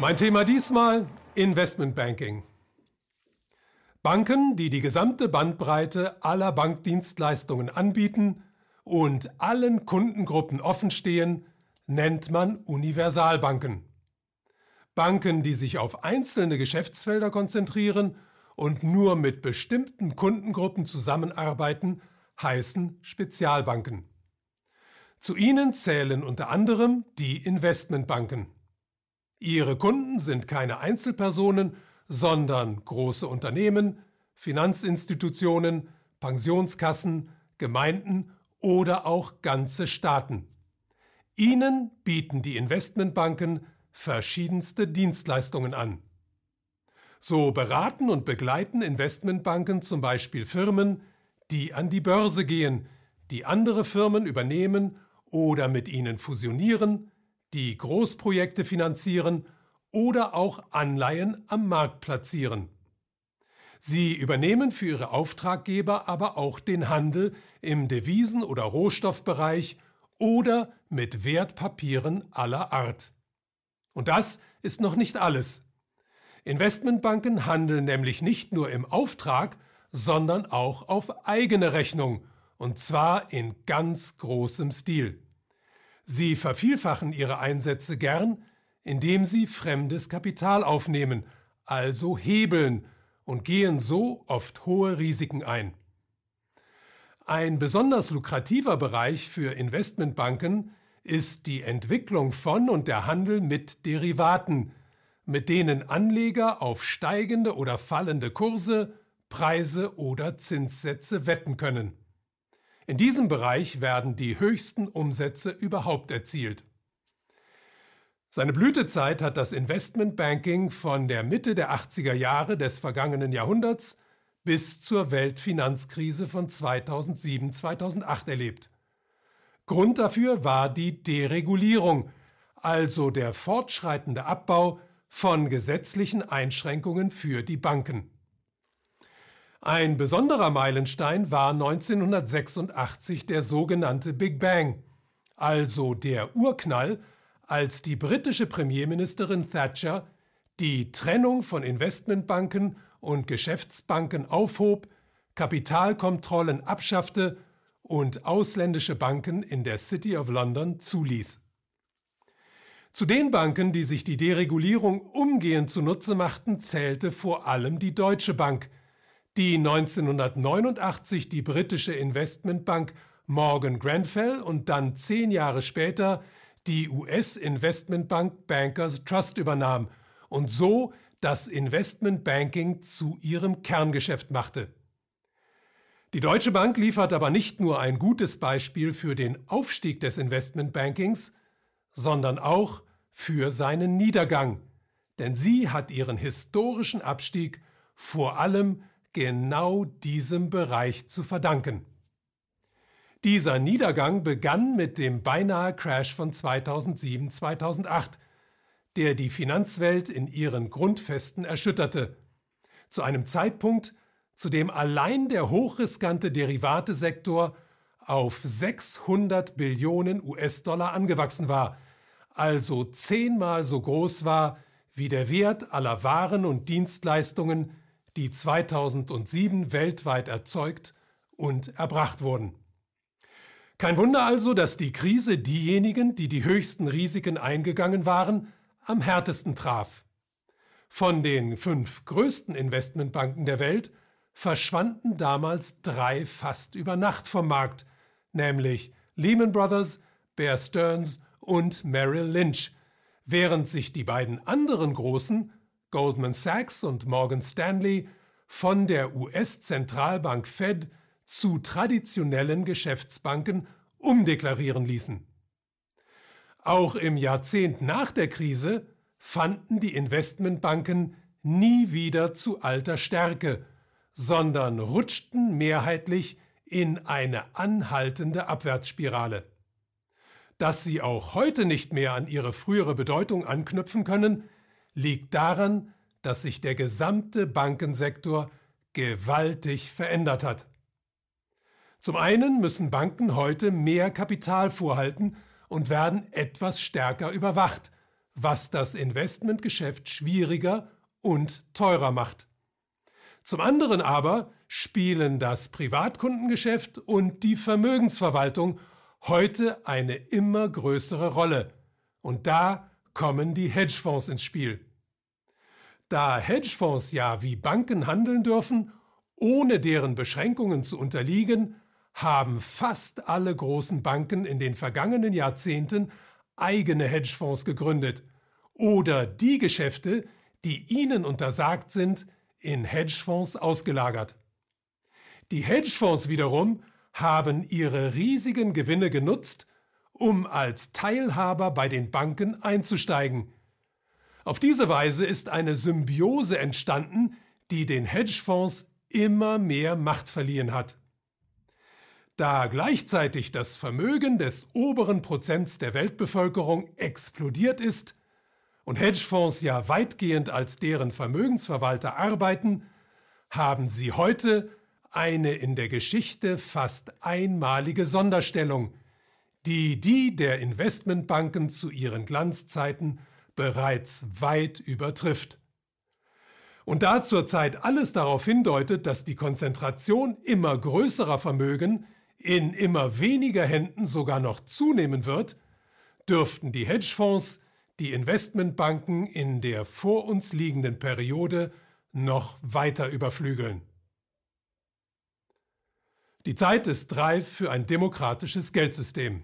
Mein Thema diesmal Investmentbanking. Banken, die die gesamte Bandbreite aller Bankdienstleistungen anbieten und allen Kundengruppen offenstehen, nennt man Universalbanken. Banken, die sich auf einzelne Geschäftsfelder konzentrieren und nur mit bestimmten Kundengruppen zusammenarbeiten, heißen Spezialbanken. Zu ihnen zählen unter anderem die Investmentbanken. Ihre Kunden sind keine Einzelpersonen, sondern große Unternehmen, Finanzinstitutionen, Pensionskassen, Gemeinden oder auch ganze Staaten. Ihnen bieten die Investmentbanken verschiedenste Dienstleistungen an. So beraten und begleiten Investmentbanken zum Beispiel Firmen, die an die Börse gehen, die andere Firmen übernehmen oder mit ihnen fusionieren, die Großprojekte finanzieren oder auch Anleihen am Markt platzieren. Sie übernehmen für ihre Auftraggeber aber auch den Handel im Devisen- oder Rohstoffbereich oder mit Wertpapieren aller Art. Und das ist noch nicht alles. Investmentbanken handeln nämlich nicht nur im Auftrag, sondern auch auf eigene Rechnung, und zwar in ganz großem Stil. Sie vervielfachen ihre Einsätze gern, indem sie fremdes Kapital aufnehmen, also hebeln, und gehen so oft hohe Risiken ein. Ein besonders lukrativer Bereich für Investmentbanken ist die Entwicklung von und der Handel mit Derivaten, mit denen Anleger auf steigende oder fallende Kurse, Preise oder Zinssätze wetten können. In diesem Bereich werden die höchsten Umsätze überhaupt erzielt. Seine Blütezeit hat das Investmentbanking von der Mitte der 80er Jahre des vergangenen Jahrhunderts bis zur Weltfinanzkrise von 2007-2008 erlebt. Grund dafür war die Deregulierung, also der fortschreitende Abbau von gesetzlichen Einschränkungen für die Banken. Ein besonderer Meilenstein war 1986 der sogenannte Big Bang, also der Urknall, als die britische Premierministerin Thatcher die Trennung von Investmentbanken und Geschäftsbanken aufhob, Kapitalkontrollen abschaffte und ausländische Banken in der City of London zuließ. Zu den Banken, die sich die Deregulierung umgehend zunutze machten, zählte vor allem die Deutsche Bank, die 1989 die britische Investmentbank Morgan Grenfell und dann zehn Jahre später die US-Investmentbank Bankers Trust übernahm und so das Investmentbanking zu ihrem Kerngeschäft machte. Die Deutsche Bank liefert aber nicht nur ein gutes Beispiel für den Aufstieg des Investmentbankings, sondern auch für seinen Niedergang, denn sie hat ihren historischen Abstieg vor allem genau diesem Bereich zu verdanken. Dieser Niedergang begann mit dem beinahe Crash von 2007-2008, der die Finanzwelt in ihren Grundfesten erschütterte, zu einem Zeitpunkt, zu dem allein der hochriskante Derivatesektor auf 600 Billionen US-Dollar angewachsen war, also zehnmal so groß war wie der Wert aller Waren und Dienstleistungen, die 2007 weltweit erzeugt und erbracht wurden. Kein Wunder also, dass die Krise diejenigen, die die höchsten Risiken eingegangen waren, am härtesten traf. Von den fünf größten Investmentbanken der Welt verschwanden damals drei fast über Nacht vom Markt, nämlich Lehman Brothers, Bear Stearns und Merrill Lynch, während sich die beiden anderen großen, Goldman Sachs und Morgan Stanley, von der US-Zentralbank Fed zu traditionellen Geschäftsbanken umdeklarieren ließen. Auch im Jahrzehnt nach der Krise fanden die Investmentbanken nie wieder zu alter Stärke, sondern rutschten mehrheitlich in eine anhaltende Abwärtsspirale. Dass sie auch heute nicht mehr an ihre frühere Bedeutung anknüpfen können, liegt daran, dass sich der gesamte Bankensektor gewaltig verändert hat. Zum einen müssen Banken heute mehr Kapital vorhalten und werden etwas stärker überwacht, was das Investmentgeschäft schwieriger und teurer macht. Zum anderen aber spielen das Privatkundengeschäft und die Vermögensverwaltung heute eine immer größere Rolle. Und da kommen die Hedgefonds ins Spiel. Da Hedgefonds ja wie Banken handeln dürfen, ohne deren Beschränkungen zu unterliegen, haben fast alle großen Banken in den vergangenen Jahrzehnten eigene Hedgefonds gegründet oder die Geschäfte, die ihnen untersagt sind, in Hedgefonds ausgelagert. Die Hedgefonds wiederum haben ihre riesigen Gewinne genutzt, um als Teilhaber bei den Banken einzusteigen. Auf diese Weise ist eine Symbiose entstanden, die den Hedgefonds immer mehr Macht verliehen hat. Da gleichzeitig das Vermögen des oberen Prozents der Weltbevölkerung explodiert ist und Hedgefonds ja weitgehend als deren Vermögensverwalter arbeiten, haben sie heute eine in der Geschichte fast einmalige Sonderstellung, die die der Investmentbanken zu ihren Glanzzeiten bereits weit übertrifft. Und da zurzeit alles darauf hindeutet, dass die Konzentration immer größerer Vermögen in immer weniger Händen sogar noch zunehmen wird, dürften die Hedgefonds die Investmentbanken in der vor uns liegenden Periode noch weiter überflügeln. Die Zeit ist reif für ein demokratisches Geldsystem.